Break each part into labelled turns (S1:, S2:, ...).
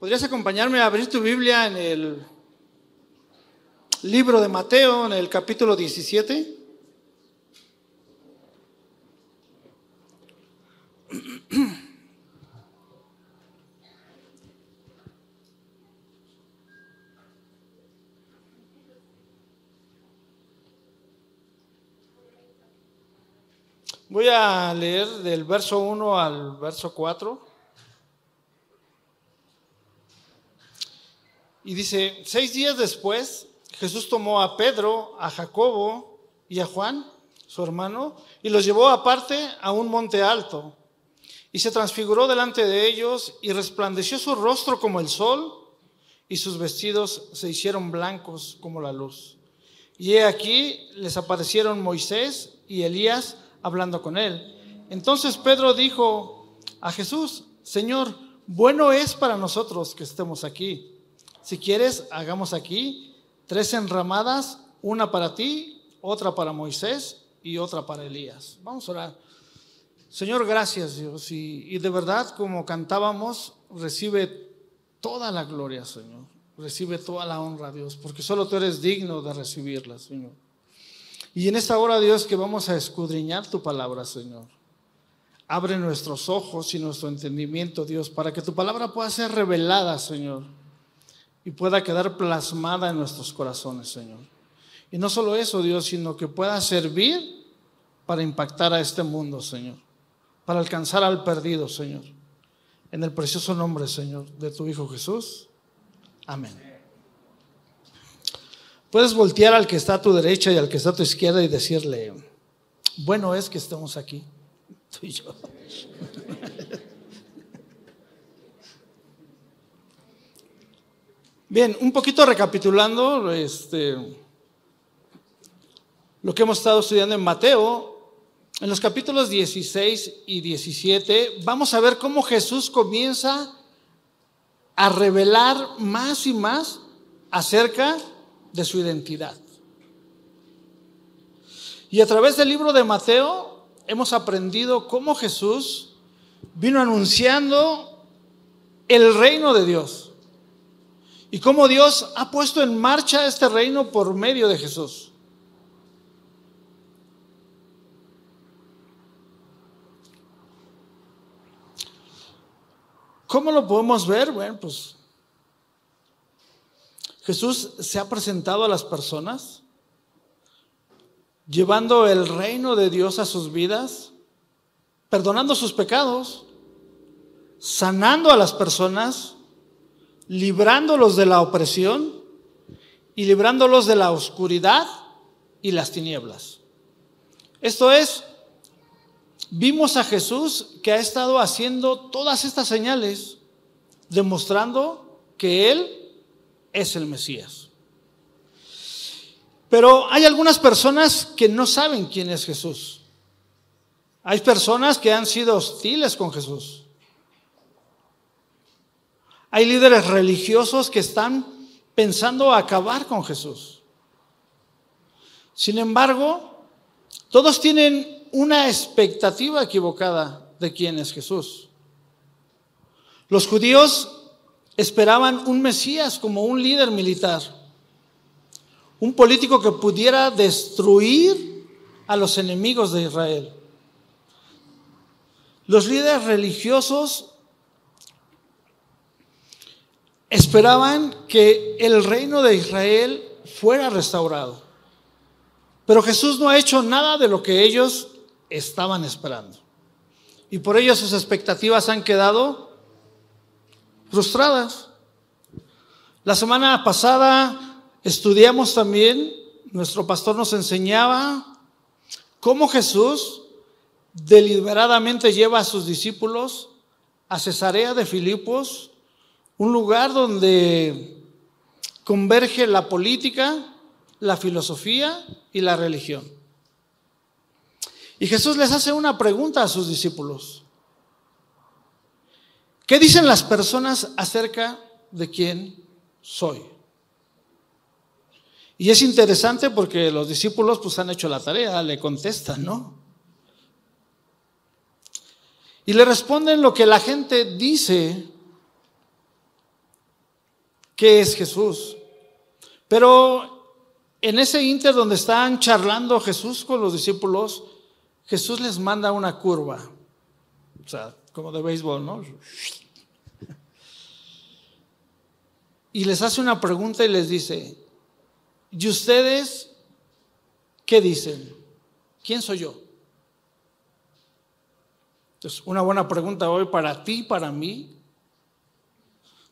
S1: ¿Podrías acompañarme a abrir tu Biblia en el libro de Mateo, en el capítulo 17? Voy a leer del verso 1 al verso 4. Y dice, seis días después, Jesús tomó a Pedro, a Jacobo y a Juan, su hermano, y los llevó aparte a un monte alto. Y se transfiguró delante de ellos y resplandeció su rostro como el sol y sus vestidos se hicieron blancos como la luz. Y he aquí les aparecieron Moisés y Elías hablando con él. Entonces Pedro dijo a Jesús, Señor, bueno es para nosotros que estemos aquí. Si quieres, hagamos aquí tres enramadas, una para ti, otra para Moisés y otra para Elías. Vamos a orar. Señor, gracias Dios. Y, de verdad, como cantábamos, recibe toda la gloria, Señor. Recibe toda la honra, Dios, porque solo tú eres digno de recibirla, Señor. Y en esta hora, Dios, que vamos a escudriñar tu palabra, Señor. Abre nuestros ojos y nuestro entendimiento, Dios, para que tu palabra pueda ser revelada, Señor, y pueda quedar plasmada en nuestros corazones, Señor. Y no solo eso, Dios, sino que pueda servir para impactar a este mundo, Señor, para alcanzar al perdido, Señor. En el precioso nombre, Señor, de tu Hijo Jesús. Amén. Puedes voltear al que está a tu derecha y al que está a tu izquierda y decirle, bueno es que estemos aquí, tú y yo. Bien, un poquito recapitulando este, lo que hemos estado estudiando en Mateo, en los capítulos 16 y 17, vamos a ver cómo Jesús comienza a revelar más y más acerca de su identidad. Y a través del libro de Mateo hemos aprendido cómo Jesús vino anunciando el reino de Dios y cómo Dios ha puesto en marcha este reino por medio de Jesús. ¿Cómo lo podemos ver? Bueno, pues Jesús se ha presentado a las personas llevando el reino de Dios a sus vidas, perdonando sus pecados, sanando a las personas, librándolos de la opresión y librándolos de la oscuridad y las tinieblas. Esto es, vimos a Jesús que ha estado haciendo todas estas señales, demostrando que Él es el Mesías. Pero hay algunas personas que no saben quién es Jesús. Hay personas que han sido hostiles con Jesús. Hay líderes religiosos que están pensando acabar con Jesús. Sin embargo, todos tienen una expectativa equivocada de quién es Jesús. Los judíos esperaban un Mesías como un líder militar, un político que pudiera destruir a los enemigos de Israel. Los líderes religiosos esperaban que el reino de Israel fuera restaurado. Pero Jesús no ha hecho nada de lo que ellos estaban esperando. Y por ello sus expectativas han quedado frustradas. La semana pasada estudiamos también, nuestro pastor nos enseñaba cómo Jesús deliberadamente lleva a sus discípulos a Cesarea de Filipos, un lugar donde converge la política, la filosofía y la religión. Y Jesús les hace una pregunta a sus discípulos. ¿Qué dicen las personas acerca de quién soy? Y es interesante porque los discípulos pues han hecho la tarea, le contestan, ¿no? Y le responden lo que la gente dice qué es Jesús. Pero en ese inter donde están charlando Jesús con los discípulos, Jesús les manda una curva. O sea, como de béisbol, ¿no? Y les hace una pregunta y les dice, ¿y ustedes qué dicen? ¿Quién soy yo? Es una buena pregunta hoy para ti, para mí.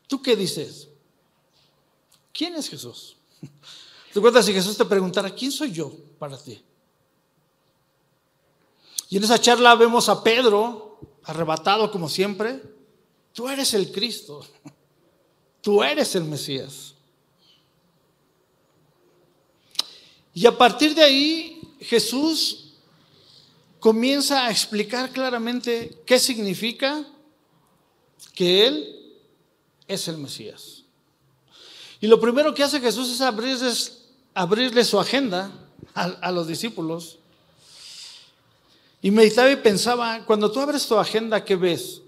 S1: ¿Tú qué dices? ¿Quién es Jesús? ¿Te cuentas si Jesús te preguntara, ¿quién soy yo para ti? Y en esa charla vemos a Pedro, arrebatado como siempre, tú eres el Cristo, tú eres el Mesías. Y a partir de ahí, Jesús comienza a explicar claramente qué significa que Él es el Mesías. Y lo primero que hace Jesús es abrirles, abrirle su agenda a, los discípulos. Y meditaba y pensaba, cuando tú abres tu agenda, ¿qué ves?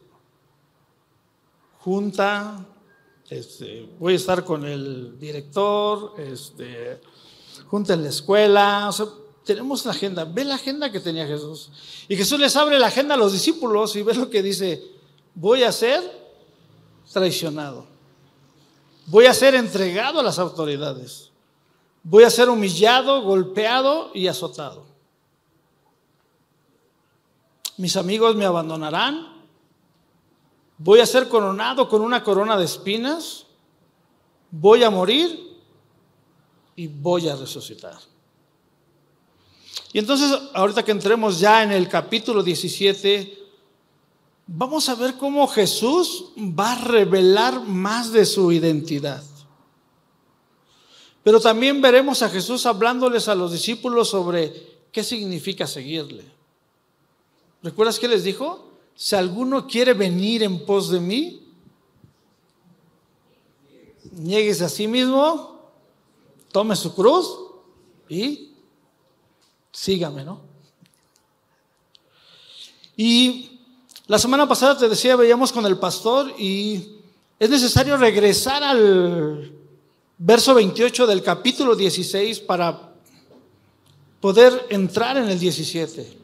S1: Junta, este, voy a estar con el director, este, junta en la escuela, tenemos la agenda, ve la agenda que tenía Jesús. Y Jesús les abre la agenda a los discípulos y ve lo que dice, voy a ser traicionado, voy a ser entregado a las autoridades, voy a ser humillado, golpeado y azotado. Mis amigos me abandonarán, voy a ser coronado con una corona de espinas, voy a morir y voy a resucitar. Y entonces, ahorita que entremos ya en el capítulo 17, vamos a ver cómo Jesús va a revelar más de su identidad. Pero también veremos a Jesús hablándoles a los discípulos sobre qué significa seguirle. ¿Recuerdas qué les dijo? Si alguno quiere venir en pos de mí, nieguese a sí mismo, tome su cruz y sígame, ¿no? Y la semana pasada te decía, veíamos con el pastor y es necesario regresar al verso 28 del capítulo 16 para poder entrar en el 17.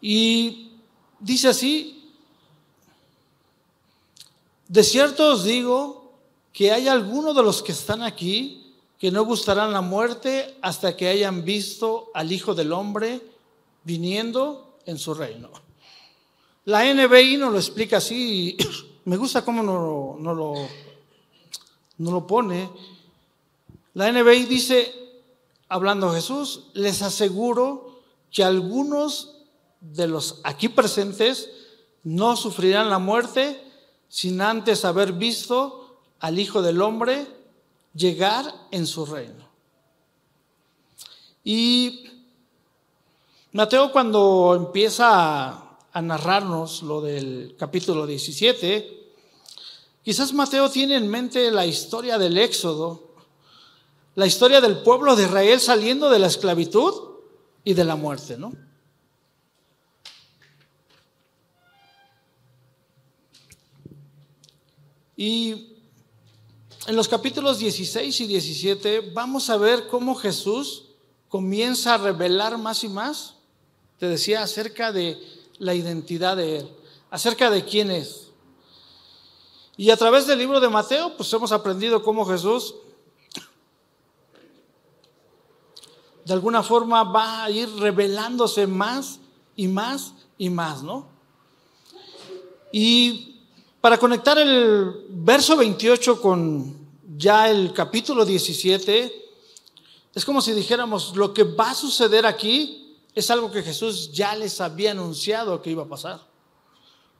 S1: Y dice así, de cierto os digo que hay algunos de los que están aquí que no gustarán la muerte hasta que hayan visto al Hijo del Hombre viniendo en su reino. La NBI nos lo explica así, me gusta cómo no, no, lo, no lo pone. La NBI dice, hablando Jesús, les aseguro que algunos de los aquí presentes no sufrirán la muerte sin antes haber visto al Hijo del Hombre llegar en su reino. Y Mateo cuando empieza a, narrarnos lo del capítulo 17, quizás Mateo tiene en mente la historia del Éxodo, la historia del pueblo de Israel saliendo de la esclavitud y de la muerte, ¿no? Y en los capítulos 16 y 17 vamos a ver cómo Jesús comienza a revelar más y más, te decía, acerca de la identidad de Él, acerca de quién es. Y a través del libro de Mateo, pues hemos aprendido cómo Jesús de alguna forma va a ir revelándose más y más y más, ¿no? Y para conectar el verso 28 con ya el capítulo 17, es como si dijéramos, lo que va a suceder aquí es algo que Jesús ya les había anunciado que iba a pasar.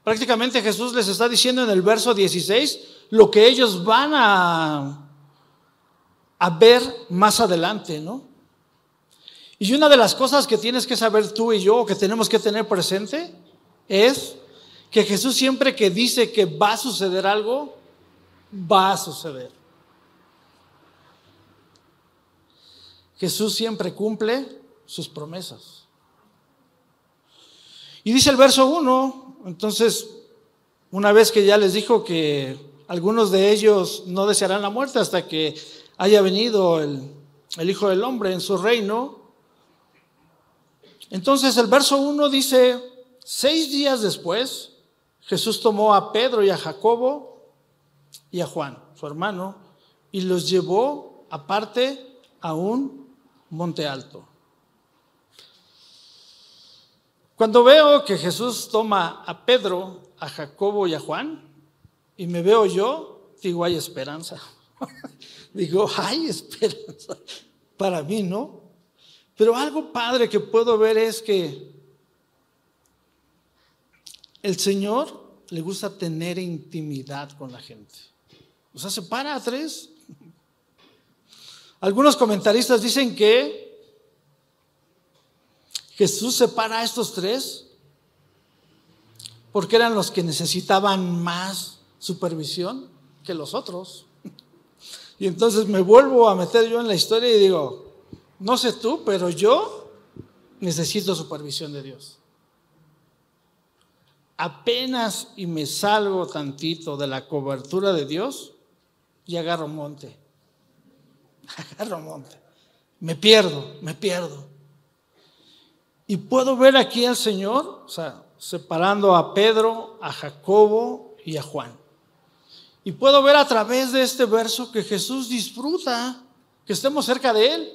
S1: Prácticamente Jesús les está diciendo en el verso 16 lo que ellos van a, ver más adelante, ¿no? Y una de las cosas que tienes que saber tú y yo, que tenemos que tener presente, es que Jesús siempre que dice que va a suceder algo, va a suceder. Jesús siempre cumple sus promesas. Y dice el verso 1, entonces una vez que ya les dijo que algunos de ellos no desearán la muerte hasta que haya venido el, el Hijo del Hombre en su reino. Entonces el verso 1 dice, seis días después, Jesús tomó a Pedro y a Jacobo y a Juan, su hermano, y los llevó aparte a un monte alto. Cuando veo que Jesús toma a Pedro, a Jacobo y a Juan, y me veo yo, digo, hay esperanza. digo, hay esperanza. Para mí, ¿no? Pero algo padre que puedo ver es que el Señor le gusta tener intimidad con la gente. O sea, se para a tres. Algunos comentaristas dicen que Jesús separa a estos tres porque eran los que necesitaban más supervisión que los otros. Y entonces me vuelvo a meter yo en la historia y digo, no sé tú, pero yo necesito supervisión de Dios. Apenas y me salgo tantito de la cobertura de Dios y agarro monte. Agarro monte. Me pierdo, me pierdo. Y puedo ver aquí al Señor, o sea, separando a Pedro, a Jacobo y a Juan. Y puedo ver a través de este verso que Jesús disfruta que estemos cerca de Él.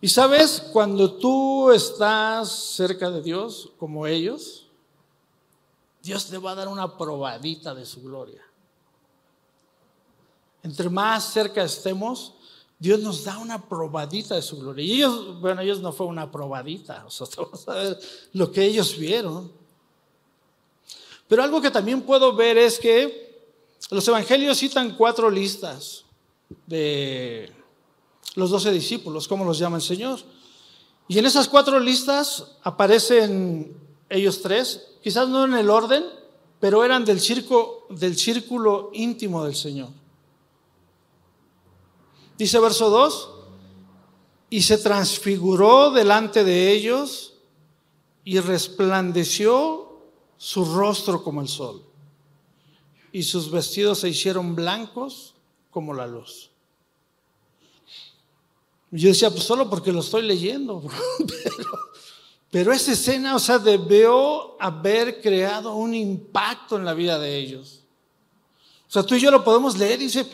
S1: Y sabes, cuando tú estás cerca de Dios, como ellos, Dios te va a dar una probadita de su gloria. Entre más cerca estemos, Dios nos da una probadita de su gloria. Y ellos, bueno, ellos no fue una probadita, o sea, vamos a ver lo que ellos vieron. Pero algo que también puedo ver es que los evangelios citan cuatro listas de los doce discípulos, como los llama el Señor. Y en esas cuatro listas aparecen ellos tres, quizás no en el orden, pero eran del, del círculo íntimo del Señor. Dice verso 2, y se transfiguró delante de ellos y resplandeció su rostro como el sol, y sus vestidos se hicieron blancos como la luz. Yo decía, pues solo porque lo estoy leyendo, pero, esa escena, o sea, debió haber creado un impacto en la vida de ellos. O sea, tú y yo lo podemos leer y dice,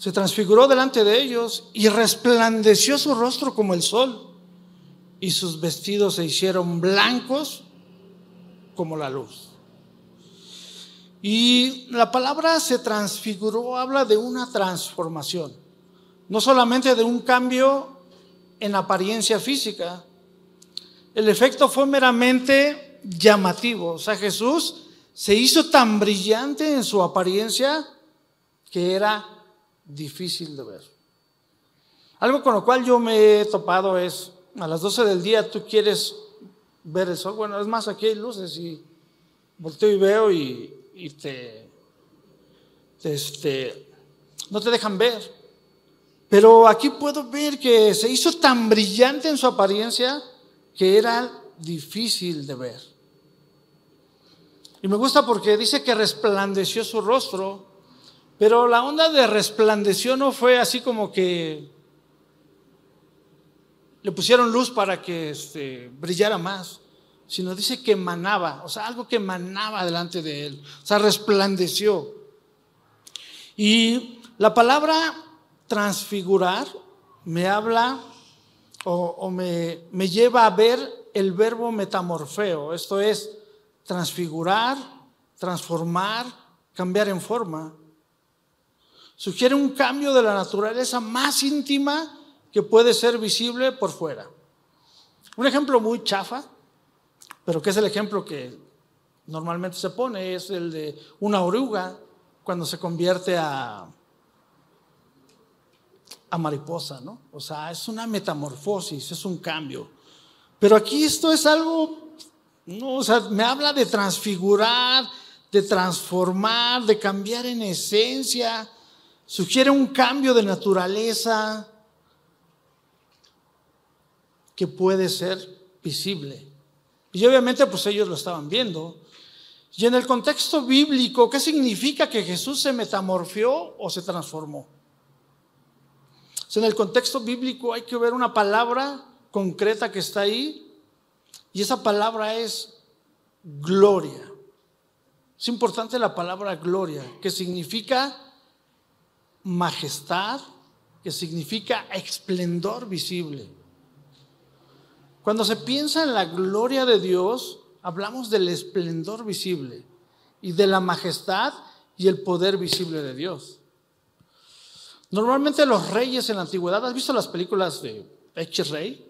S1: se transfiguró delante de ellos y resplandeció su rostro como el sol y sus vestidos se hicieron blancos como la luz. Y la palabra se transfiguró habla de una transformación, no solamente de un cambio en apariencia física. El efecto fue meramente llamativo, o sea, Jesús se hizo tan brillante en su apariencia que era difícil de ver. Algo con lo cual yo me he topado es, a las 12 del día tú quieres ver el sol. Bueno, es más, aquí hay luces y volteo y veo y, te, este, no te dejan ver. Pero aquí puedo ver que se hizo tan brillante en su apariencia que era difícil de ver. Y me gusta porque dice que resplandeció su rostro pero la onda de resplandeció no fue así como que le pusieron luz para que este, brillara más, sino dice que emanaba, o sea, algo que emanaba delante de él, o sea, resplandeció. Y la palabra transfigurar me habla o, me, me lleva a ver el verbo metamorfeo, esto es transfigurar, transformar, cambiar en forma sugiere un cambio de la naturaleza más íntima que puede ser visible por fuera. Un ejemplo muy chafa, pero que es el ejemplo que normalmente se pone, es el de una oruga cuando se convierte a, a mariposa, ¿no? O sea, es una metamorfosis, es un cambio. Pero aquí esto es algo, no, o sea, me habla de transfigurar, de transformar, de cambiar en esencia sugiere un cambio de naturaleza que puede ser visible. Y obviamente pues ellos lo estaban viendo. Y en el contexto bíblico, ¿qué significa que Jesús se metamorfió o se transformó? en el contexto bíblico hay que ver una palabra concreta que está ahí y esa palabra es gloria. Es importante la palabra gloria, que significa majestad, que significa esplendor visible. Cuando se piensa en la gloria de Dios, hablamos del esplendor visible y de la majestad y el poder visible de Dios. Normalmente los reyes en la antigüedad, ¿has visto las películas de X Rey?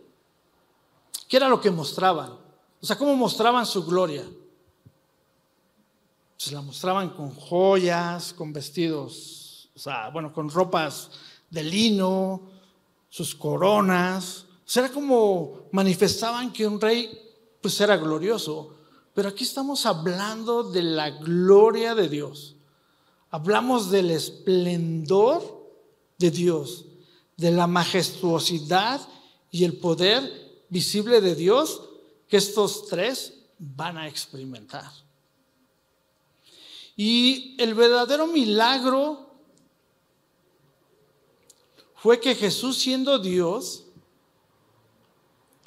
S1: ¿Qué era lo que mostraban? O sea, ¿cómo mostraban su gloria? Se la mostraban con joyas, con vestidos, sea, bueno, con ropas de lino, sus coronas. O sea, era como manifestaban que un rey pues era glorioso. Pero aquí estamos hablando de la gloria de Dios. Hablamos del esplendor de Dios, de la majestuosidad y el poder visible de Dios que estos tres van a experimentar. Y el verdadero milagro fue que Jesús siendo Dios,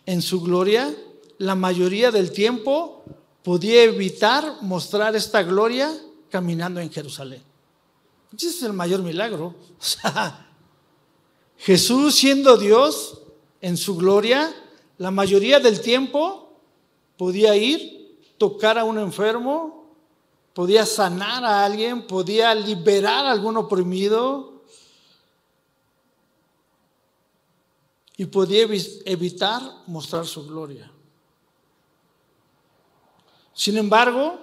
S1: en su gloria, la mayoría del tiempo podía evitar mostrar esta gloria caminando en Jerusalén. Ese es el mayor milagro. Jesús siendo Dios en su gloria, la mayoría del tiempo podía ir, tocar a un enfermo, podía sanar a alguien, podía liberar a algún oprimido y podía evitar mostrar su gloria. Sin embargo,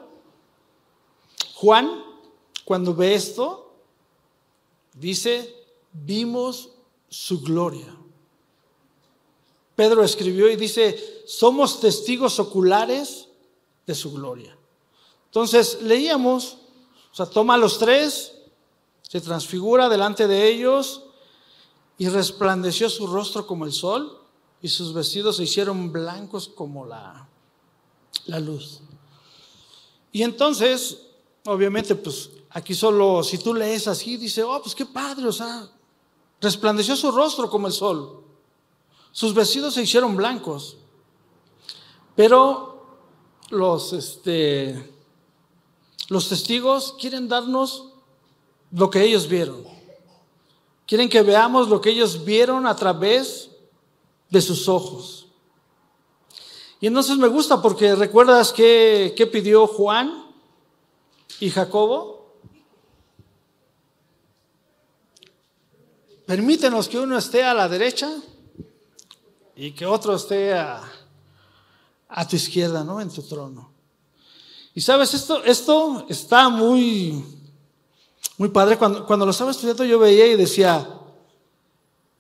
S1: Juan, cuando ve esto, dice, vimos su gloria. Pedro escribió y dice, somos testigos oculares de su gloria. Entonces leíamos, o sea, toma a los tres, se transfigura delante de ellos y resplandeció su rostro como el sol y sus vestidos se hicieron blancos como la, la luz. Y entonces, obviamente, pues aquí solo, si tú lees así, dice, oh, pues qué padre, o sea, resplandeció su rostro como el sol. Sus vestidos se hicieron blancos. Pero los, este, los testigos quieren darnos lo que ellos vieron. Quieren que veamos lo que ellos vieron a través de sus ojos. Y entonces me gusta porque recuerdas que, pidió Juan y Jacobo. Permítenos que uno esté a la derecha y que otro esté a, a tu izquierda, ¿no? En tu trono. Y sabes, esto, esto está muy, muy padre. Cuando, cuando lo estaba estudiando yo veía y decía,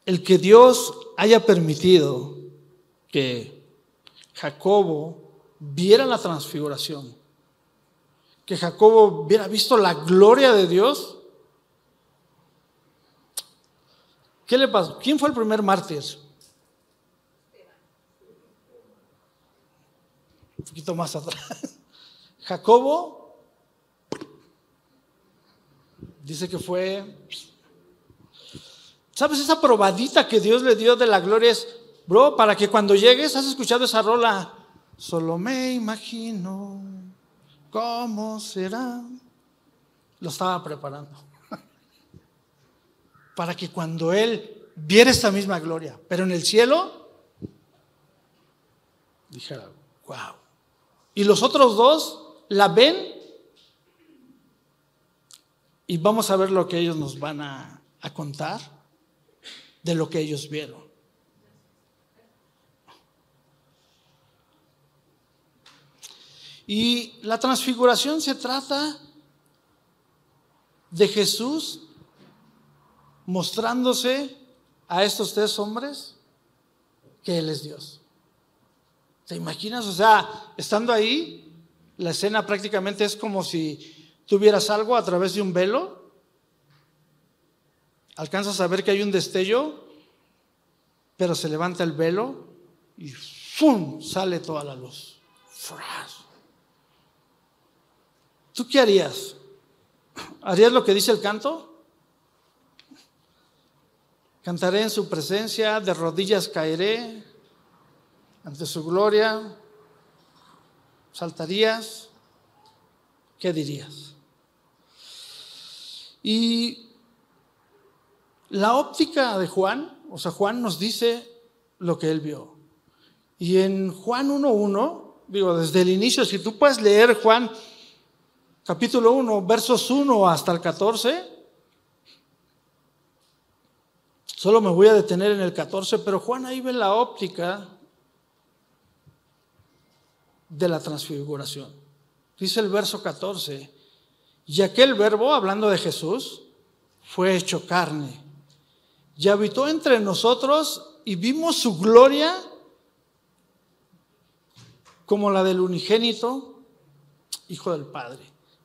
S1: el que Dios haya permitido que Jacobo viera la transfiguración, que Jacobo hubiera visto la gloria de Dios, ¿qué le pasó? ¿Quién fue el primer mártir? Un poquito más atrás. Jacobo dice que fue, ¿sabes esa probadita que Dios le dio de la gloria? Es, bro, para que cuando llegues, has escuchado esa rola, solo me imagino cómo será. Lo estaba preparando. Para que cuando Él viera esta misma gloria, pero en el cielo, dijera, wow. Y los otros dos la ven y vamos a ver lo que ellos nos van a, contar de lo que ellos vieron. Y la transfiguración se trata de Jesús mostrándose a estos tres hombres que Él es Dios. ¿Te imaginas? O sea, estando ahí, la escena prácticamente es como si tuvieras algo a través de un velo. Alcanzas a ver que hay un destello, pero se levanta el velo y ¡fum! sale toda la luz. ¿Tú qué harías? ¿Harías lo que dice el canto? Cantaré en su presencia, de rodillas caeré ante su gloria. ¿Saltarías? ¿Qué dirías? Y la óptica de Juan, o sea, Juan nos dice lo que él vio. Y en Juan 1.1, digo, desde el inicio, si tú puedes leer Juan capítulo 1, versos 1 hasta el 14, solo me voy a detener en el 14, pero Juan ahí ve la óptica de la transfiguración. Dice el verso 14, y aquel verbo, hablando de Jesús, fue hecho carne y habitó entre nosotros y vimos su gloria como la del unigénito, Hijo del Padre,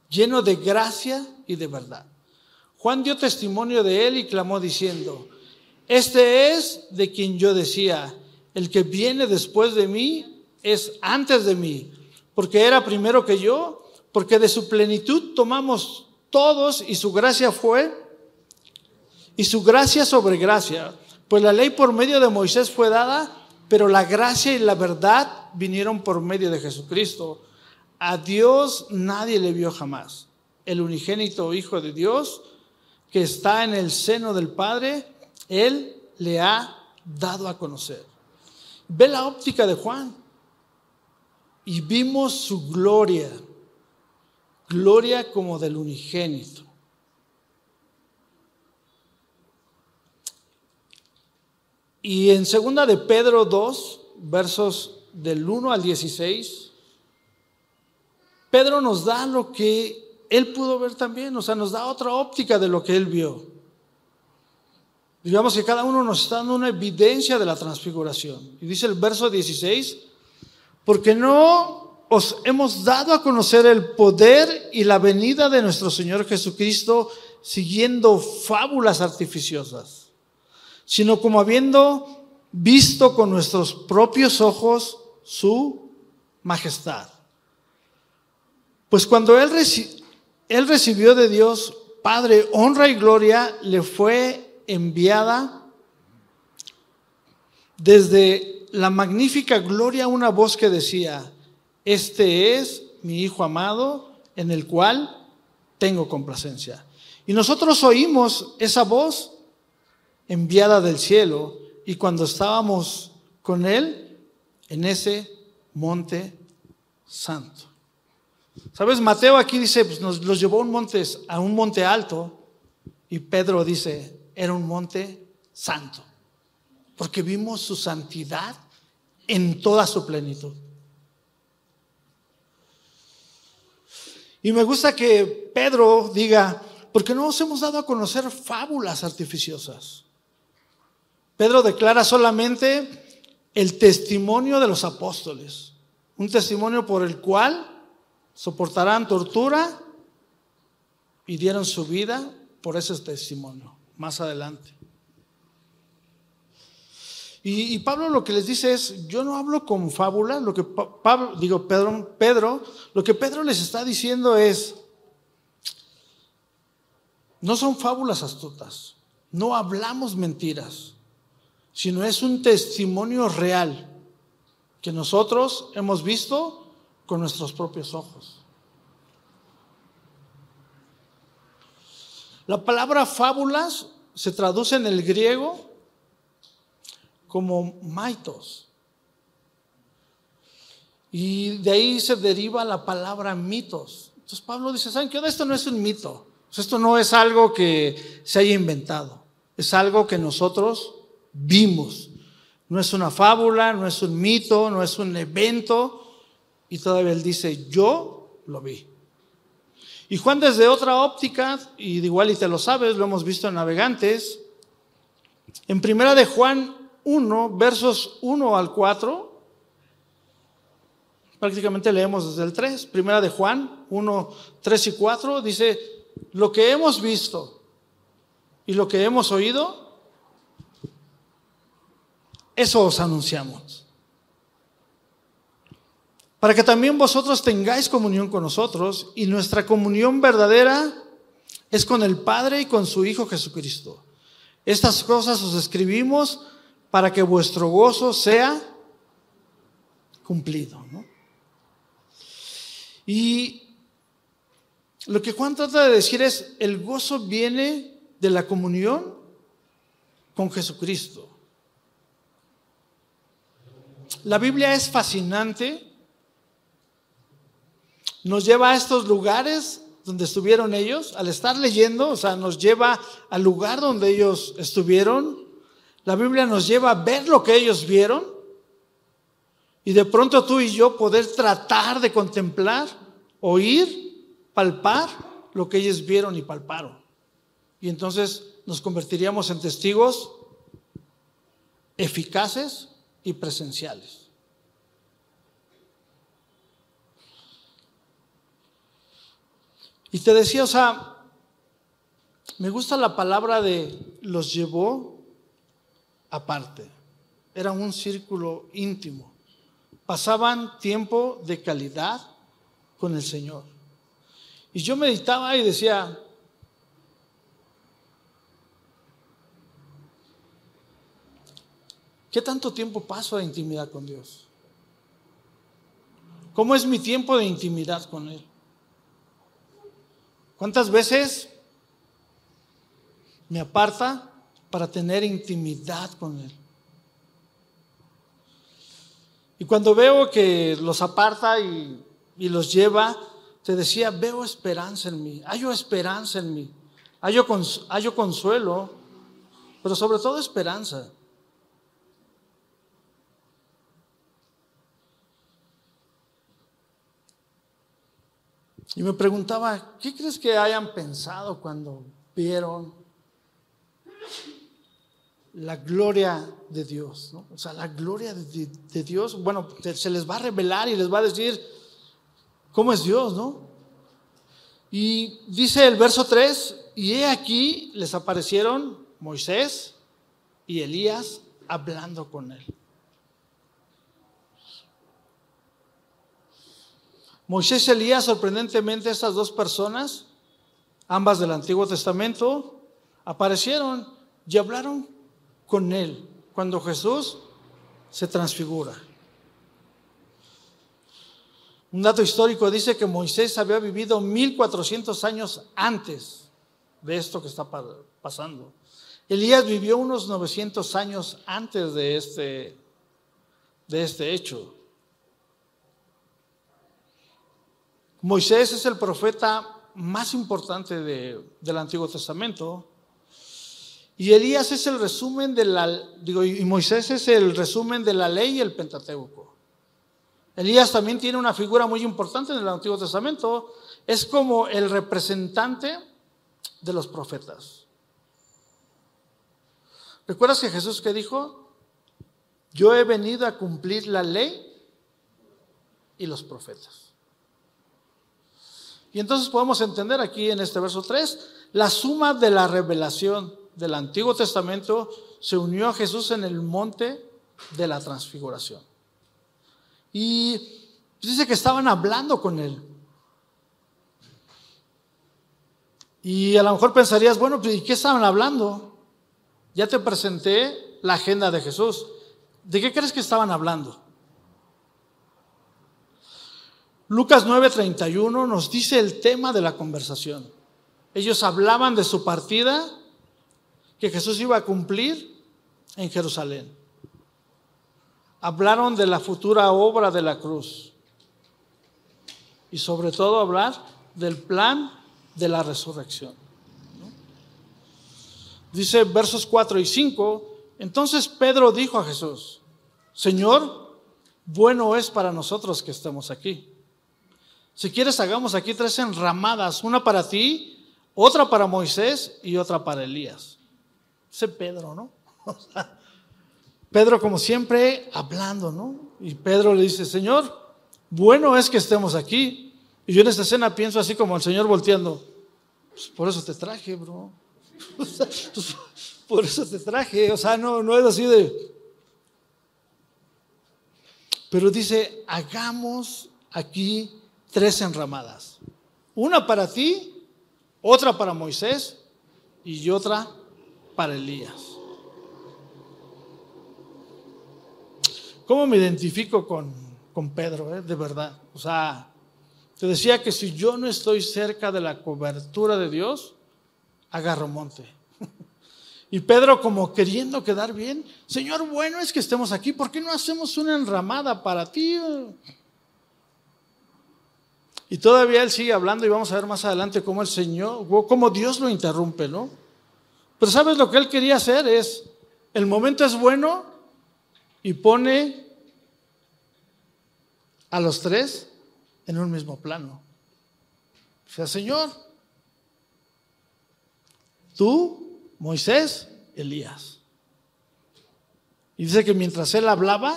S1: lleno de gracia y de verdad. Juan dio testimonio de él y clamó diciendo, este es de quien yo decía, el que viene después de mí es antes de mí, porque era primero que yo, porque de su plenitud tomamos todos y su gracia fue, y su gracia sobre gracia, pues la ley por medio de Moisés fue dada, pero la gracia y la verdad vinieron por medio de Jesucristo. A Dios nadie le vio jamás. El unigénito Hijo de Dios, que está en el seno del Padre, Él le ha dado a conocer. Ve la óptica de Juan y vimos su gloria, gloria como del unigénito. Y en segunda de Pedro 2, versos del 1 al 16, Pedro nos da lo que él pudo ver también, o sea, nos da otra óptica de lo que él vio. Digamos que cada uno nos está dando una evidencia de la transfiguración. Y dice el verso 16, porque no os hemos dado a conocer el poder y la venida de nuestro Señor Jesucristo siguiendo fábulas artificiosas sino como habiendo visto con nuestros propios ojos su majestad. Pues cuando él, él recibió de Dios, Padre, honra y gloria, le fue enviada desde la magnífica gloria una voz que decía, este es mi Hijo amado en el cual tengo complacencia. Y nosotros oímos esa voz enviada del cielo y cuando estábamos con Él en ese monte santo. ¿Sabes? Mateo aquí dice, pues nos los llevó un, monte, a un monte alto y Pedro dice, era un monte santo, porque vimos su santidad en toda su plenitud. Y me gusta que Pedro diga, porque no nos hemos dado a conocer fábulas artificiosas. Pedro declara solamente el testimonio de los apóstoles, un testimonio por el cual soportarán tortura y dieron su vida por ese testimonio más adelante. Y, Pablo lo que les dice es, yo no hablo con fábula, lo que Pablo, digo Pedro, Pedro, lo que Pedro les está diciendo es, no son fábulas astutas, no hablamos mentiras sino es un testimonio real que nosotros hemos visto con nuestros propios ojos. La palabra fábulas se traduce en el griego como maitos. Y de ahí se deriva la palabra mitos. Entonces Pablo dice, ¿saben qué? Esto no es un mito. Esto no es algo que se haya inventado. Es algo que nosotros vimos. No es una fábula, no es un mito, no es un evento. Y todavía él dice, yo lo vi. Y Juan desde otra óptica, y igual y te lo sabes, lo hemos visto en Navegantes, en primera de Juan 1, versos 1 al 4, prácticamente leemos desde el 3, primera de Juan 1, 3 y 4, dice, lo que hemos visto y lo que hemos oído, eso os anunciamos. para que también vosotros tengáis comunión con nosotros y nuestra comunión verdadera es con el Padre y con su Hijo Jesucristo. Estas cosas os escribimos para que vuestro gozo sea cumplido. Y lo que Juan trata de decir es, el gozo viene de la comunión con Jesucristo. La Biblia es fascinante. Nos lleva a estos lugares donde estuvieron ellos. Al estar leyendo, o sea, nos lleva al lugar donde ellos estuvieron. La Biblia nos lleva a ver lo que ellos vieron. Y de pronto tú y yo poder tratar de contemplar, oír, palpar lo que ellos vieron y palparon. Y entonces nos convertiríamos en testigos eficaces y presenciales. Y te decía, o sea, me gusta la palabra de los llevó aparte. Era un círculo íntimo. Pasaban tiempo de calidad con el Señor. Y yo meditaba y decía, ¿Qué tanto tiempo paso de intimidad con Dios? ¿Cómo es mi tiempo de intimidad con Él? ¿Cuántas veces me aparta para tener intimidad con Él? Y cuando veo que los aparta y, los lleva, te decía, veo esperanza en mí, hallo esperanza en mí, hallo, hallo consuelo, pero sobre todo esperanza. Y me preguntaba, ¿qué crees que hayan pensado cuando vieron la gloria de Dios? O sea, la gloria de, Dios, bueno, se les va a revelar y les va a decir cómo es Dios, ¿no? Y dice el verso 3, y he aquí les aparecieron Moisés y Elías hablando con él. Moisés y Elías, sorprendentemente, estas dos personas, ambas del Antiguo Testamento, aparecieron y hablaron con él cuando Jesús se transfigura. Un dato histórico dice que Moisés había vivido 1400 años antes de esto que está pasando. Elías vivió unos 900 años antes de este, de este hecho. Moisés es el profeta más importante del Antiguo Testamento. Y Elías es el resumen de la, digo, y Moisés es el resumen de la ley y el Pentateuco. Elías también tiene una figura muy importante en el Antiguo Testamento. Es como el representante de los profetas. ¿Recuerdas que Jesús que dijo? Yo he venido a cumplir la ley y los profetas. Y entonces podemos entender aquí en este verso 3, la suma de la revelación del Antiguo Testamento se unió a Jesús en el monte de la transfiguración. Y dice que estaban hablando con él. Y a lo mejor pensarías, bueno, ¿y qué estaban hablando? Ya te presenté la agenda de Jesús. ¿De qué crees que estaban hablando? Lucas 9:31 nos dice el tema de la conversación. Ellos hablaban de su partida que Jesús iba a cumplir en Jerusalén. Hablaron de la futura obra de la cruz. Y sobre todo hablar del plan de la resurrección. Dice versos 4 y 5, entonces Pedro dijo a Jesús, Señor, bueno es para nosotros que estemos aquí. Si quieres, hagamos aquí tres enramadas, una para ti, otra para Moisés y otra para Elías. Ese Pedro, ¿no? Pedro, como siempre, hablando, ¿no? Y Pedro le dice, Señor, bueno es que estemos aquí. Y yo en esta escena pienso así como el Señor volteando, pues por eso te traje, bro. Pues, por eso te traje. O sea, no, no es así de... Pero dice, hagamos aquí tres enramadas. Una para ti, otra para Moisés y otra para Elías. ¿Cómo me identifico con, con Pedro, eh? de verdad? O sea, te decía que si yo no estoy cerca de la cobertura de Dios, agarro monte. Y Pedro como queriendo quedar bien, Señor, bueno es que estemos aquí, ¿por qué no hacemos una enramada para ti? Y todavía él sigue hablando y vamos a ver más adelante cómo el Señor, cómo Dios lo interrumpe, ¿no? Pero sabes lo que él quería hacer es, el momento es bueno y pone a los tres en un mismo plano. O sea, Señor, tú, Moisés, Elías. Y dice que mientras él hablaba,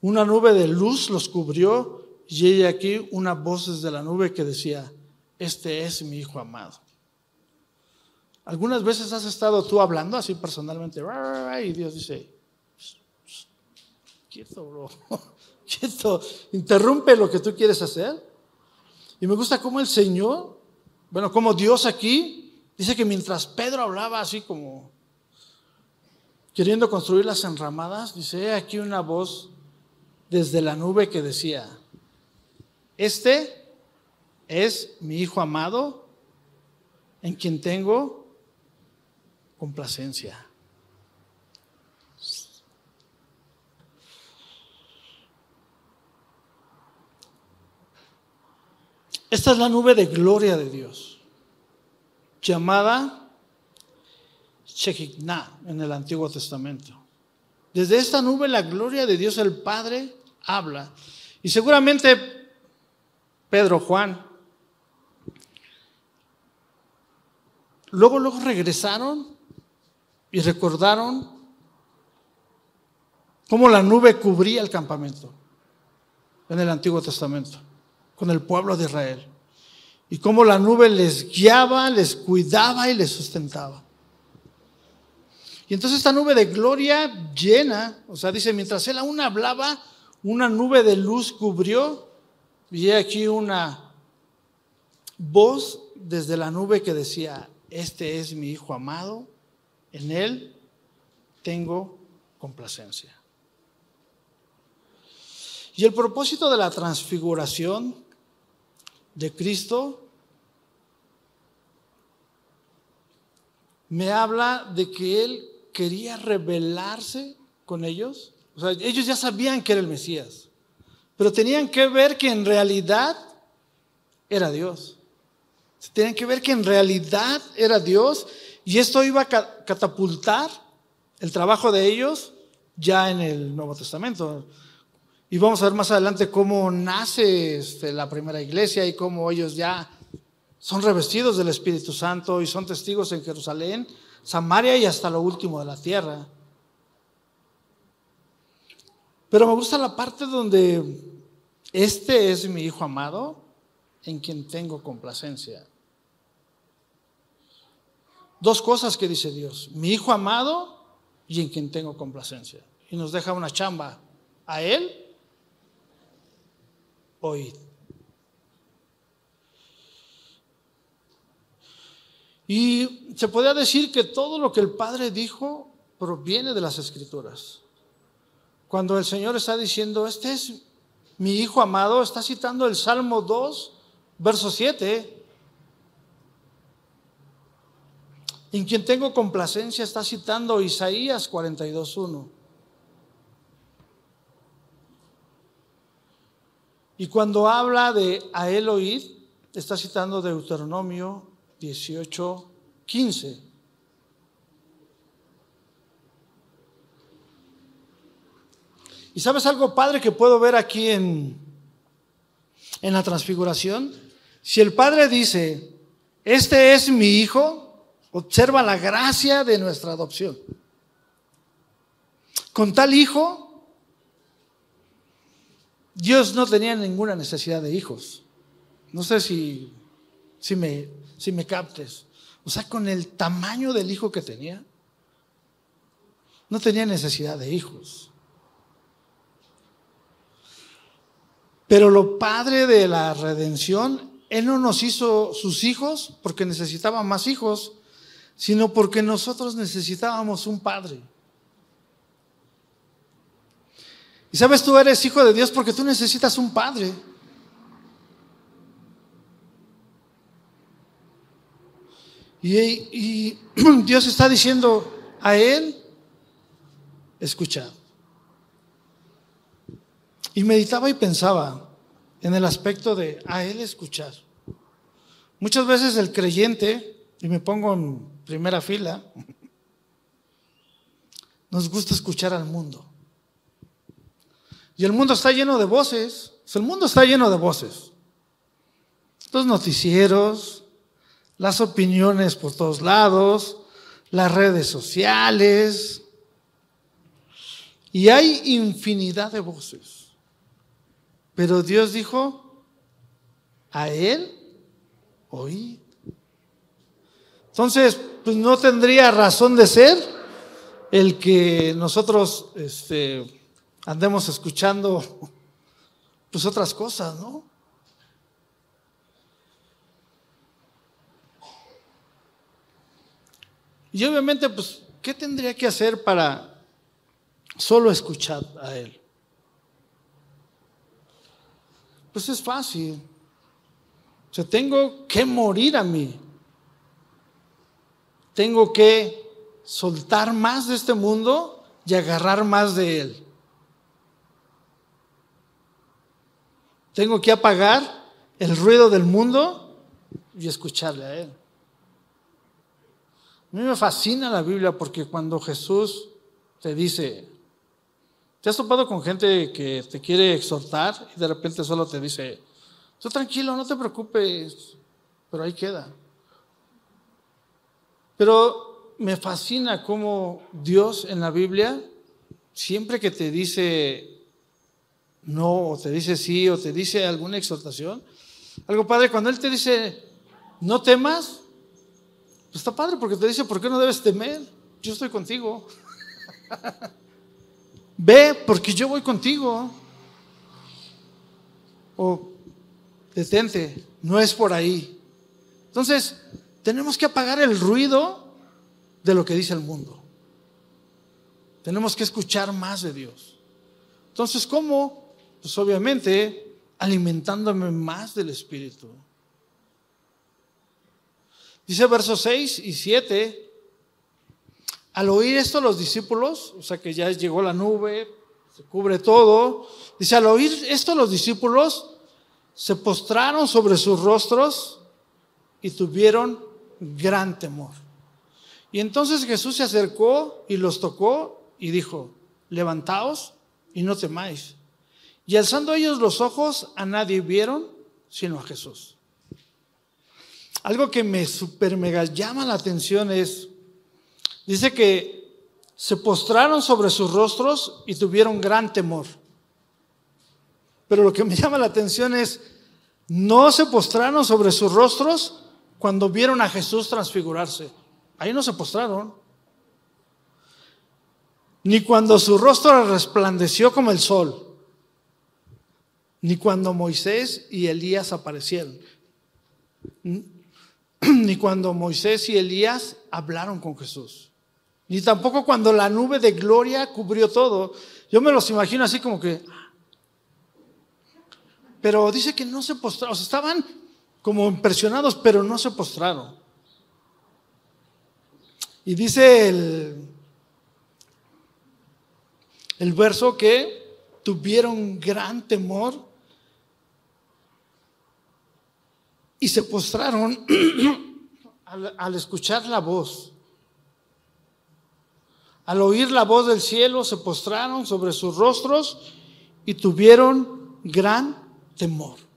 S1: una nube de luz los cubrió y ella aquí una voz desde la nube que decía, este es mi hijo amado. Algunas veces has estado tú hablando así personalmente y Dios dice, quieto, bro, quieto, interrumpe lo que tú quieres hacer. Y me gusta cómo el Señor, bueno, como Dios aquí, dice que mientras Pedro hablaba así como queriendo construir las enramadas, dice aquí una voz desde la nube que decía, este es mi Hijo amado en quien tengo complacencia. Esta es la nube de gloria de Dios, llamada Shekhinah en el Antiguo Testamento. Desde esta nube la gloria de Dios el Padre habla. Y seguramente Pedro, Juan, luego, luego regresaron y recordaron cómo la nube cubría el campamento en el Antiguo Testamento con el pueblo de Israel. Y cómo la nube les guiaba, les cuidaba y les sustentaba. Y entonces esta nube de gloria llena, o sea, dice, mientras él aún hablaba, una nube de luz cubrió, y aquí una voz desde la nube que decía, este es mi hijo amado, en él tengo complacencia. Y el propósito de la transfiguración de Cristo me habla de que Él quería revelarse con ellos. O sea, ellos ya sabían que era el Mesías, pero tenían que ver que en realidad era Dios. Tenían que ver que en realidad era Dios y esto iba a catapultar el trabajo de ellos ya en el Nuevo Testamento. Y vamos a ver más adelante cómo nace este, la primera iglesia y cómo ellos ya son revestidos del Espíritu Santo y son testigos en Jerusalén, Samaria y hasta lo último de la tierra. Pero me gusta la parte donde este es mi Hijo amado en quien tengo complacencia. Dos cosas que dice Dios, mi Hijo amado y en quien tengo complacencia. Y nos deja una chamba a Él oíd. Y se podría decir que todo lo que el Padre dijo proviene de las Escrituras. Cuando el Señor está diciendo, este es mi Hijo amado, está citando el Salmo 2, verso 7. En quien tengo complacencia está citando Isaías 42, 1. Y cuando habla de a él está citando Deuteronomio 18, 15. ¿Y sabes algo padre que puedo ver aquí en, en la transfiguración? Si el Padre dice, este es mi hijo, observa la gracia de nuestra adopción. Con tal hijo Dios no tenía ninguna necesidad de hijos. No sé si, si, me, si me captes. O sea, con el tamaño del hijo que tenía, no tenía necesidad de hijos. Pero lo padre de la redención, Él no nos hizo sus hijos porque necesitaba más hijos, sino porque nosotros necesitábamos un padre. Y sabes, tú eres hijo de Dios porque tú necesitas un padre. Y, Dios está diciendo a Él, escucha. Y meditaba y pensaba en el aspecto de a Él escuchar. Muchas veces el creyente, y me pongo en primera fila, nos gusta escuchar al mundo. Y el mundo está lleno de voces. El mundo está lleno de voces. Los noticieros, las opiniones por todos lados, las redes sociales. Y hay infinidad de voces. Pero Dios dijo, a Él oíd. Entonces, pues no tendría razón de ser el que nosotros este, andemos escuchando pues otras cosas, ¿no? Y obviamente, pues, ¿qué tendría que hacer para solo escuchar a Él? Pues es fácil. O sea, tengo que morir a mí. Tengo que soltar más de este mundo y agarrar más de Él. Tengo que apagar el ruido del mundo y escucharle a Él. A mí me fascina la Biblia porque cuando Jesús te dice, ¿te has topado con gente que te quiere exhortar y de repente solo te dice, tú tranquilo, no te preocupes, pero ahí queda? Pero me fascina cómo Dios en la Biblia, siempre que te dice no, o te dice sí, o te dice alguna exhortación. Algo padre, cuando Él te dice, no temas, pues está padre porque te dice, ¿por qué no debes temer? Yo estoy contigo. Ve porque yo voy contigo. O detente, no es por ahí. Entonces, tenemos que apagar el ruido de lo que dice el mundo. Tenemos que escuchar más de Dios. Entonces, ¿cómo pues obviamente alimentándome más del Espíritu. Dice versos 6 y 7, al oír esto los discípulos, o sea que ya llegó la nube, se cubre todo, dice, al oír esto los discípulos se postraron sobre sus rostros y tuvieron gran temor. Y entonces Jesús se acercó y los tocó y dijo, levantaos y no temáis. Y alzando ellos los ojos, a nadie vieron sino a Jesús. Algo que me super mega llama la atención es, dice que se postraron sobre sus rostros y tuvieron gran temor. Pero lo que me llama la atención es, no se postraron sobre sus rostros cuando vieron a Jesús transfigurarse. Ahí no se postraron. Ni cuando su rostro resplandeció como el sol ni cuando Moisés y Elías aparecieron, ni cuando Moisés y Elías hablaron con Jesús, ni tampoco cuando la nube de gloria cubrió todo. Yo me los imagino así como que... Pero dice que no se postraron, estaban como impresionados, pero no se postraron. Y dice el, el verso que tuvieron gran temor y se postraron al, escuchar la voz. Al oír la voz del cielo, se postraron sobre sus rostros y tuvieron gran temor.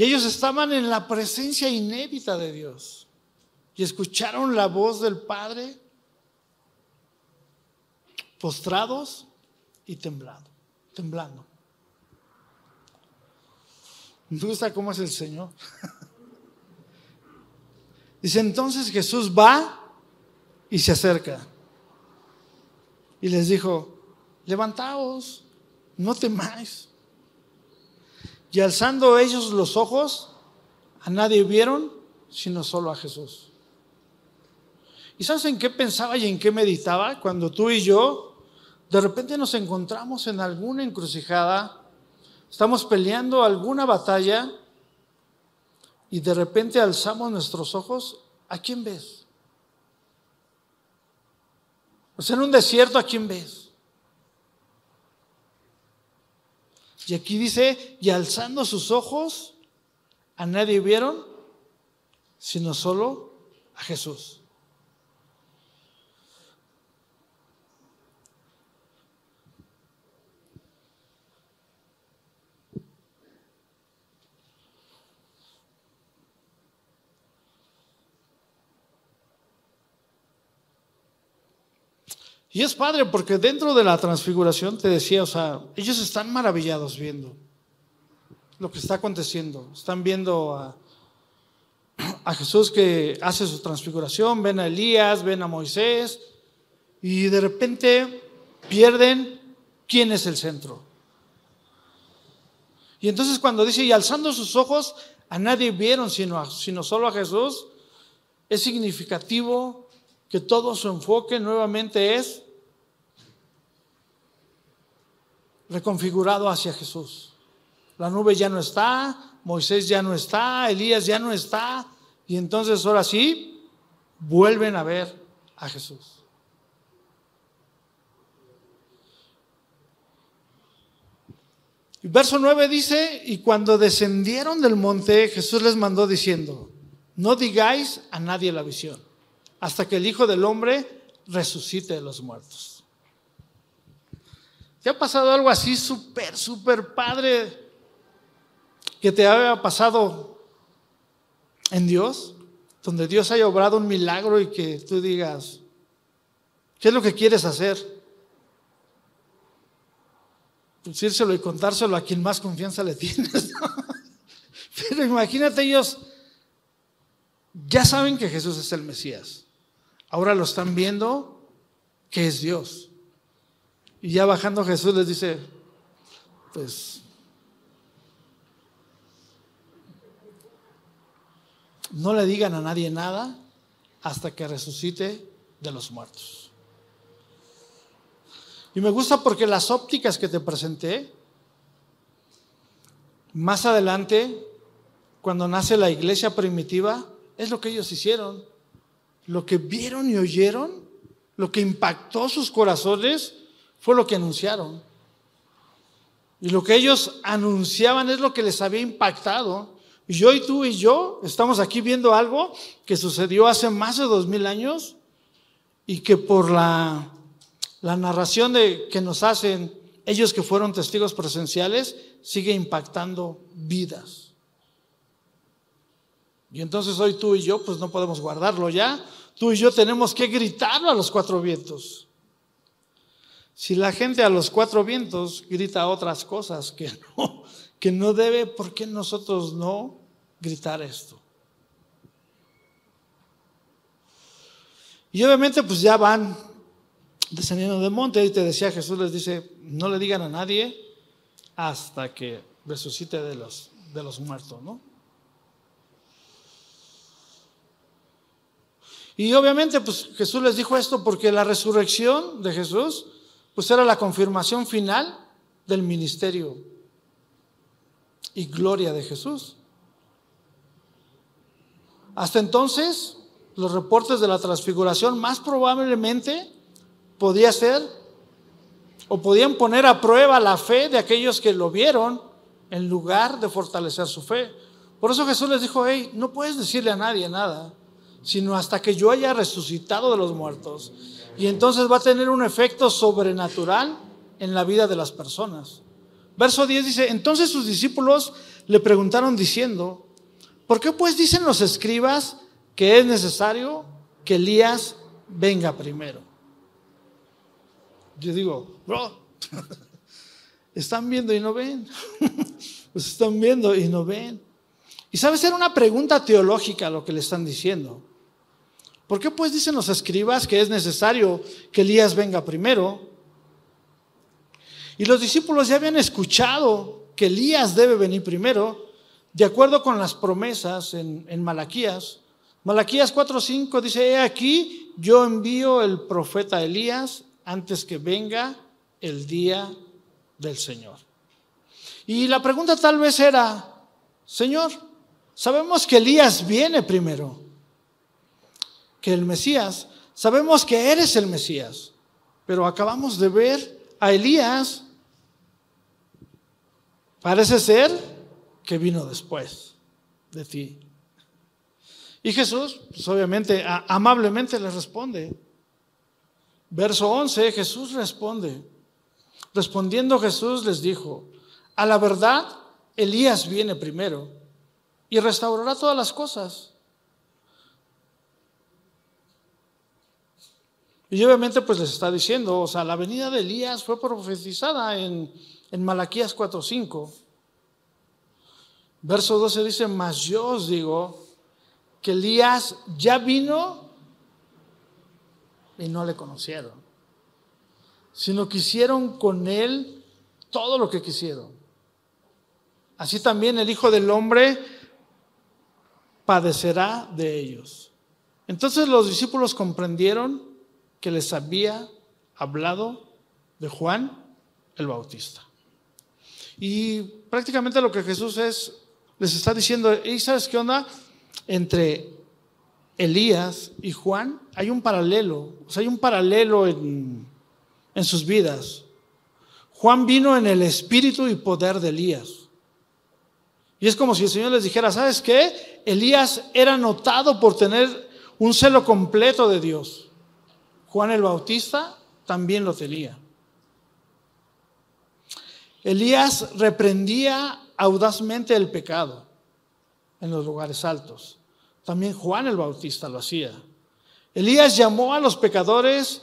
S1: Y ellos estaban en la presencia inédita de Dios y escucharon la voz del Padre postrados y temblando, temblando. Me gusta cómo es el Señor. Dice, entonces Jesús va y se acerca. Y les dijo, levantaos, no temáis. Y alzando ellos los ojos, a nadie vieron, sino solo a Jesús. ¿Y sabes en qué pensaba y en qué meditaba? Cuando tú y yo de repente nos encontramos en alguna encrucijada, estamos peleando alguna batalla y de repente alzamos nuestros ojos, ¿a quién ves? O sea, en un desierto, ¿a quién ves? Y aquí dice, y alzando sus ojos, a nadie vieron, sino solo a Jesús. Y es padre porque dentro de la transfiguración te decía, o sea, ellos están maravillados viendo lo que está aconteciendo. Están viendo a, a Jesús que hace su transfiguración, ven a Elías, ven a Moisés y de repente pierden quién es el centro. Y entonces cuando dice, y alzando sus ojos, a nadie vieron sino, sino solo a Jesús, es significativo que todo su enfoque nuevamente es reconfigurado hacia Jesús. La nube ya no está, Moisés ya no está, Elías ya no está, y entonces ahora sí, vuelven a ver a Jesús. Verso 9 dice, y cuando descendieron del monte, Jesús les mandó diciendo, no digáis a nadie la visión hasta que el Hijo del Hombre resucite de los muertos. ¿Te ha pasado algo así súper, súper padre que te haya pasado en Dios? Donde Dios haya obrado un milagro y que tú digas, ¿qué es lo que quieres hacer? Decírselo y contárselo a quien más confianza le tienes. Pero imagínate ellos, ya saben que Jesús es el Mesías. Ahora lo están viendo que es Dios. Y ya bajando Jesús les dice, pues, no le digan a nadie nada hasta que resucite de los muertos. Y me gusta porque las ópticas que te presenté, más adelante, cuando nace la iglesia primitiva, es lo que ellos hicieron lo que vieron y oyeron, lo que impactó sus corazones, fue lo que anunciaron. Y lo que ellos anunciaban es lo que les había impactado. Y yo y tú y yo estamos aquí viendo algo que sucedió hace más de dos mil años y que por la, la narración de, que nos hacen ellos que fueron testigos presenciales, sigue impactando vidas. Y entonces hoy tú y yo pues no podemos guardarlo ya, tú y yo tenemos que gritarlo a los cuatro vientos. Si la gente a los cuatro vientos grita otras cosas que no, que no debe, ¿por qué nosotros no gritar esto? Y obviamente pues ya van descendiendo del monte y te decía Jesús les dice, no le digan a nadie hasta que resucite de los, de los muertos, ¿no? Y obviamente, pues Jesús les dijo esto porque la resurrección de Jesús, pues era la confirmación final del ministerio y gloria de Jesús. Hasta entonces, los reportes de la transfiguración más probablemente podía ser o podían poner a prueba la fe de aquellos que lo vieron en lugar de fortalecer su fe. Por eso Jesús les dijo, hey, no puedes decirle a nadie nada sino hasta que yo haya resucitado de los muertos. Y entonces va a tener un efecto sobrenatural en la vida de las personas. Verso 10 dice, entonces sus discípulos le preguntaron diciendo, ¿por qué pues dicen los escribas que es necesario que Elías venga primero? Yo digo, bro, están viendo y no ven. están viendo y no ven. Y sabes, era una pregunta teológica lo que le están diciendo. ¿Por qué pues dicen los escribas que es necesario que Elías venga primero? Y los discípulos ya habían escuchado que Elías debe venir primero, de acuerdo con las promesas en, en Malaquías. Malaquías 4:5 dice, he aquí, yo envío el profeta Elías antes que venga el día del Señor. Y la pregunta tal vez era, Señor, sabemos que Elías viene primero, que el Mesías, sabemos que eres el Mesías, pero acabamos de ver a Elías, parece ser que vino después de ti. Y Jesús, pues obviamente, amablemente le responde. Verso 11, Jesús responde. Respondiendo Jesús les dijo, a la verdad, Elías viene primero y restaurará todas las cosas. Y obviamente pues les está diciendo, o sea, la venida de Elías fue profetizada en, en Malaquías 4.5. Verso 12 dice, mas yo os digo que Elías ya vino y no le conocieron, sino que hicieron con él todo lo que quisieron. Así también el Hijo del Hombre padecerá de ellos. Entonces los discípulos comprendieron que les había hablado de Juan el Bautista. Y prácticamente lo que Jesús es, les está diciendo, ¿y sabes qué onda? Entre Elías y Juan hay un paralelo, o sea, hay un paralelo en, en sus vidas. Juan vino en el espíritu y poder de Elías. Y es como si el Señor les dijera, ¿sabes qué? Elías era notado por tener un celo completo de Dios. Juan el Bautista también lo tenía. Elías reprendía audazmente el pecado en los lugares altos. También Juan el Bautista lo hacía. Elías llamó a los pecadores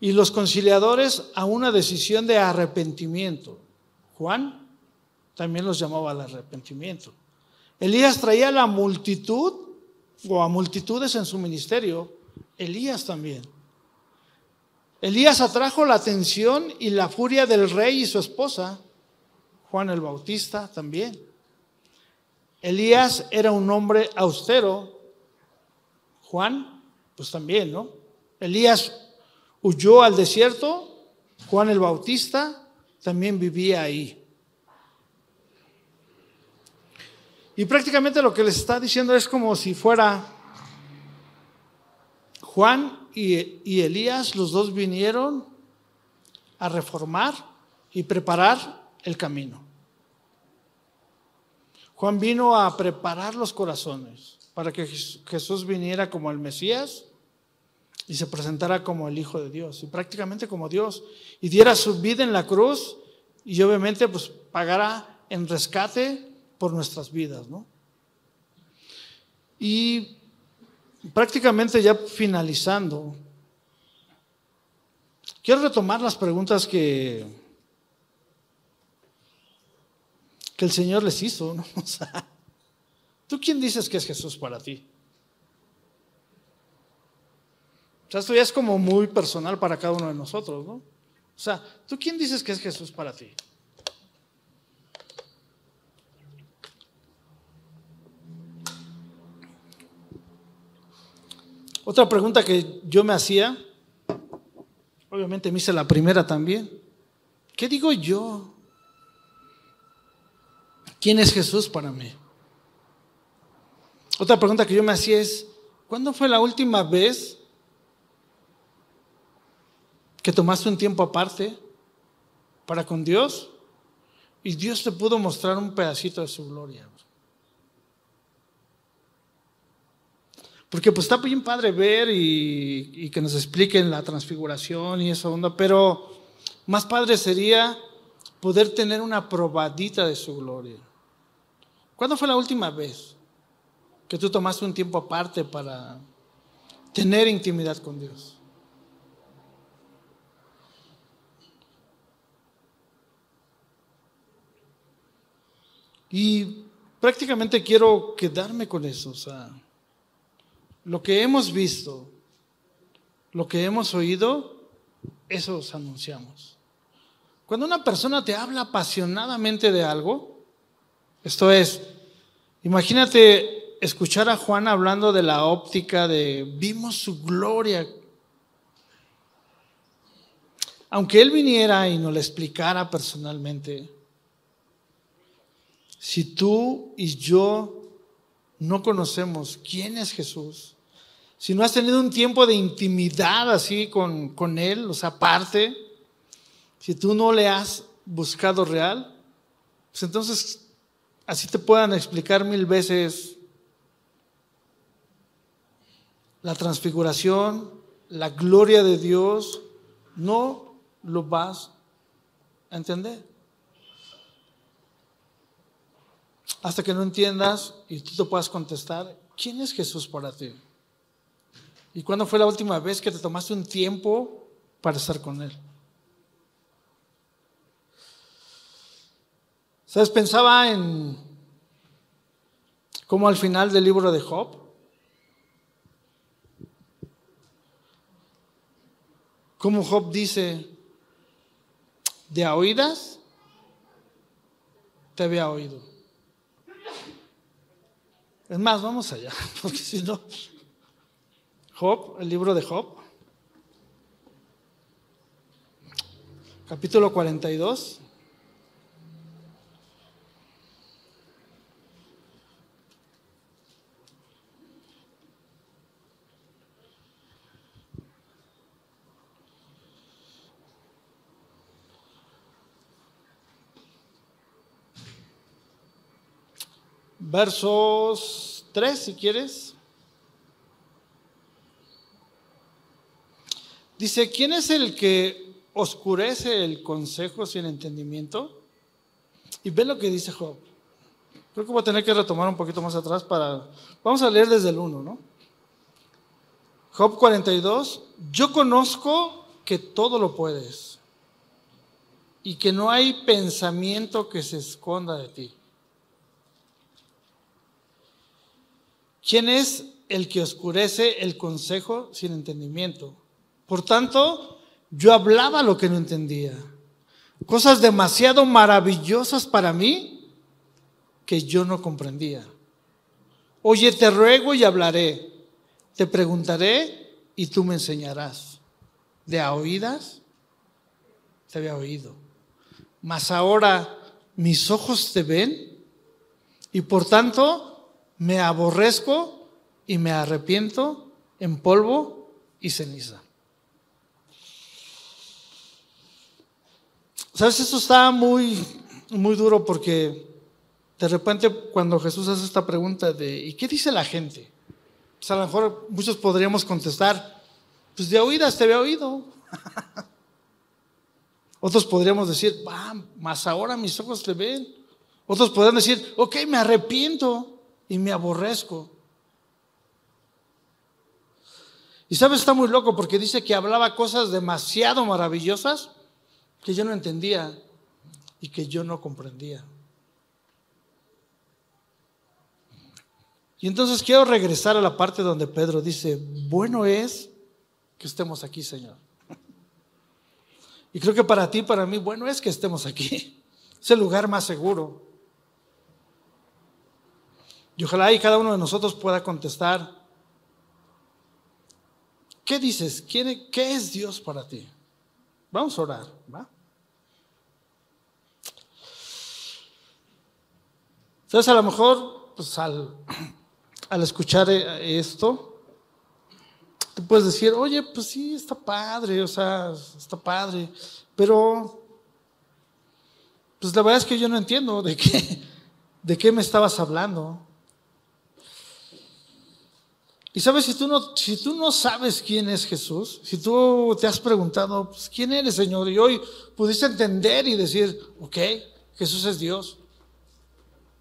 S1: y los conciliadores a una decisión de arrepentimiento. Juan también los llamaba al arrepentimiento. Elías traía a la multitud o a multitudes en su ministerio. Elías también. Elías atrajo la atención y la furia del rey y su esposa. Juan el Bautista también. Elías era un hombre austero. Juan, pues también, ¿no? Elías huyó al desierto. Juan el Bautista también vivía ahí. Y prácticamente lo que les está diciendo es como si fuera Juan y, Elías, los dos vinieron a reformar y preparar el camino. Juan vino a preparar los corazones para que Jesús viniera como el Mesías y se presentara como el Hijo de Dios y prácticamente como Dios y diera su vida en la cruz y obviamente pues pagará en rescate por nuestras vidas, ¿no? Y prácticamente ya finalizando, quiero retomar las preguntas que, que el Señor les hizo, ¿no? O sea, ¿tú quién dices que es Jesús para ti? O sea, esto ya es como muy personal para cada uno de nosotros, ¿no? O sea, ¿tú quién dices que es Jesús para ti? Otra pregunta que yo me hacía, obviamente me hice la primera también. ¿Qué digo yo? ¿Quién es Jesús para mí? Otra pregunta que yo me hacía es, ¿cuándo fue la última vez que tomaste un tiempo aparte para con Dios y Dios te pudo mostrar un pedacito de su gloria? Porque pues está bien padre ver y, que nos expliquen la transfiguración y esa onda, pero más padre sería poder tener una probadita de su gloria. ¿Cuándo fue la última vez que tú tomaste un tiempo aparte para tener intimidad con Dios? Y prácticamente quiero quedarme con eso, o sea, lo que hemos visto, lo que hemos oído, eso os anunciamos. Cuando una persona te habla apasionadamente de algo, esto es, imagínate escuchar a Juan hablando de la óptica de vimos su gloria. Aunque él viniera y nos lo explicara personalmente, si tú y yo no conocemos quién es Jesús, si no has tenido un tiempo de intimidad así con, con Él, o sea, aparte, si tú no le has buscado real, pues entonces así te puedan explicar mil veces la transfiguración, la gloria de Dios, no lo vas a entender. Hasta que no entiendas y tú te puedas contestar, ¿quién es Jesús para ti? ¿Y cuándo fue la última vez que te tomaste un tiempo para estar con Él? ¿Sabes? Pensaba en cómo al final del libro de Job, como Job dice, de a oídas te había oído. Es más, vamos allá, porque si no, Job, el libro de Job, capítulo 42. Versos 3, si quieres. Dice, ¿quién es el que oscurece el consejo sin entendimiento? Y ve lo que dice Job. Creo que voy a tener que retomar un poquito más atrás para... Vamos a leer desde el 1, ¿no? Job 42, yo conozco que todo lo puedes y que no hay pensamiento que se esconda de ti. ¿Quién es el que oscurece el consejo sin entendimiento? Por tanto, yo hablaba lo que no entendía. Cosas demasiado maravillosas para mí que yo no comprendía. Oye, te ruego y hablaré. Te preguntaré y tú me enseñarás. De a oídas te había oído. Mas ahora mis ojos te ven y por tanto me aborrezco y me arrepiento en polvo y ceniza. ¿Sabes? Esto está muy, muy duro porque de repente cuando Jesús hace esta pregunta de ¿y qué dice la gente? Pues a lo mejor muchos podríamos contestar, pues de oídas te había oído. Otros podríamos decir, va, más ahora mis ojos te ven. Otros podrían decir, ok, me arrepiento y me aborrezco. Y sabes, está muy loco porque dice que hablaba cosas demasiado maravillosas que yo no entendía y que yo no comprendía. Y entonces quiero regresar a la parte donde Pedro dice, bueno es que estemos aquí, Señor. Y creo que para ti, para mí, bueno es que estemos aquí. Es el lugar más seguro. Y ojalá y cada uno de nosotros pueda contestar, ¿qué dices? ¿Qué es Dios para ti? Vamos a orar, ¿va? Entonces a lo mejor, pues al, al escuchar esto, tú puedes decir, oye, pues sí, está padre, o sea, está padre, pero pues la verdad es que yo no entiendo de qué, de qué me estabas hablando. Y sabes, si tú, no, si tú no sabes quién es Jesús, si tú te has preguntado, pues, ¿quién eres, Señor? Y hoy pudiste entender y decir, ok, Jesús es Dios.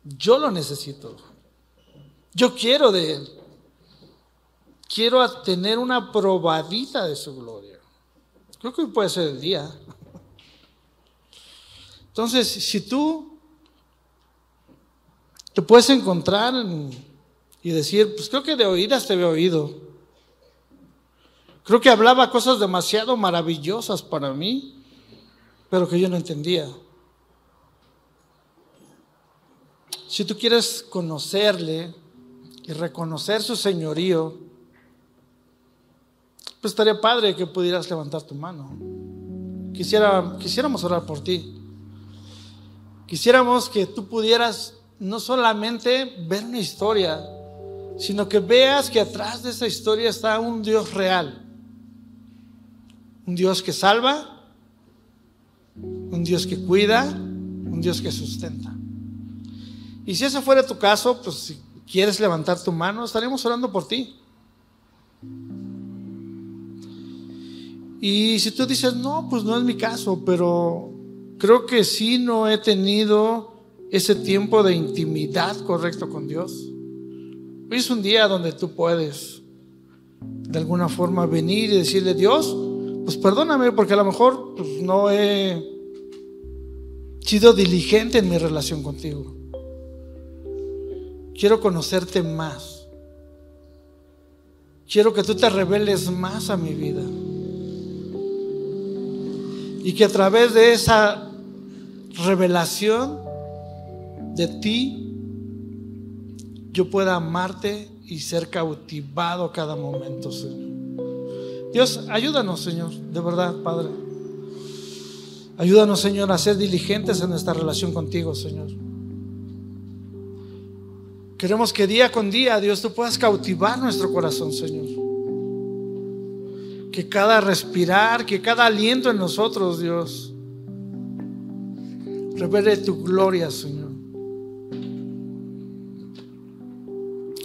S1: Yo lo necesito. Yo quiero de Él. Quiero tener una probadita de su gloria. Creo que hoy puede ser el día. Entonces, si tú te puedes encontrar en y decir, pues creo que de oídas te había oído. Creo que hablaba cosas demasiado maravillosas para mí pero que yo no entendía. Si tú quieres conocerle y reconocer su señorío, pues estaría padre que pudieras levantar tu mano. Quisiera, quisiéramos orar por ti. Quisiéramos que tú pudieras no solamente ver una historia, sino que veas que atrás de esa historia está un Dios real. Un Dios que salva, un Dios que cuida, un Dios que sustenta. Y si ese fuera tu caso, pues si quieres levantar tu mano, estaremos orando por ti. Y si tú dices, no, pues no es mi caso, pero creo que sí no he tenido ese tiempo de intimidad correcto con Dios. Hoy es un día donde tú puedes de alguna forma venir y decirle, Dios, pues perdóname porque a lo mejor pues, no he sido diligente en mi relación contigo. Quiero conocerte más. Quiero que tú te reveles más a mi vida. Y que a través de esa revelación de ti, yo pueda amarte y ser cautivado cada momento, Señor. Dios, ayúdanos, Señor, de verdad, Padre. Ayúdanos, Señor, a ser diligentes en nuestra relación contigo, Señor. Queremos que día con día, Dios, tú puedas cautivar nuestro corazón, Señor. Que cada respirar, que cada aliento en nosotros, Dios, revele tu gloria, Señor.